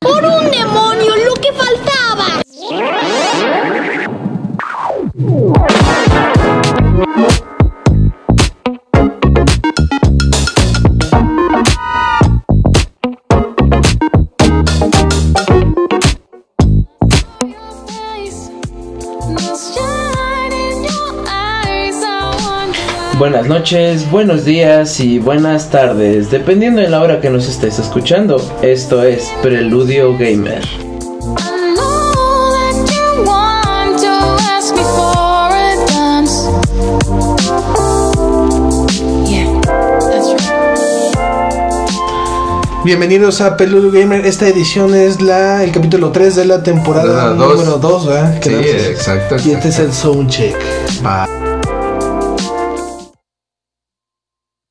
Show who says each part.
Speaker 1: ¡Por un demonio, lo que faltaba!
Speaker 2: Buenas noches, buenos días y buenas tardes, dependiendo de la hora que nos estés escuchando. Esto es Preludio Gamer.
Speaker 3: Bienvenidos a Peludo Gamer. Esta edición es la el capítulo 3 de la temporada
Speaker 4: La dos.
Speaker 3: número 2, ¿verdad?
Speaker 4: Sí, exacto,
Speaker 3: Y este es el soundcheck. Va.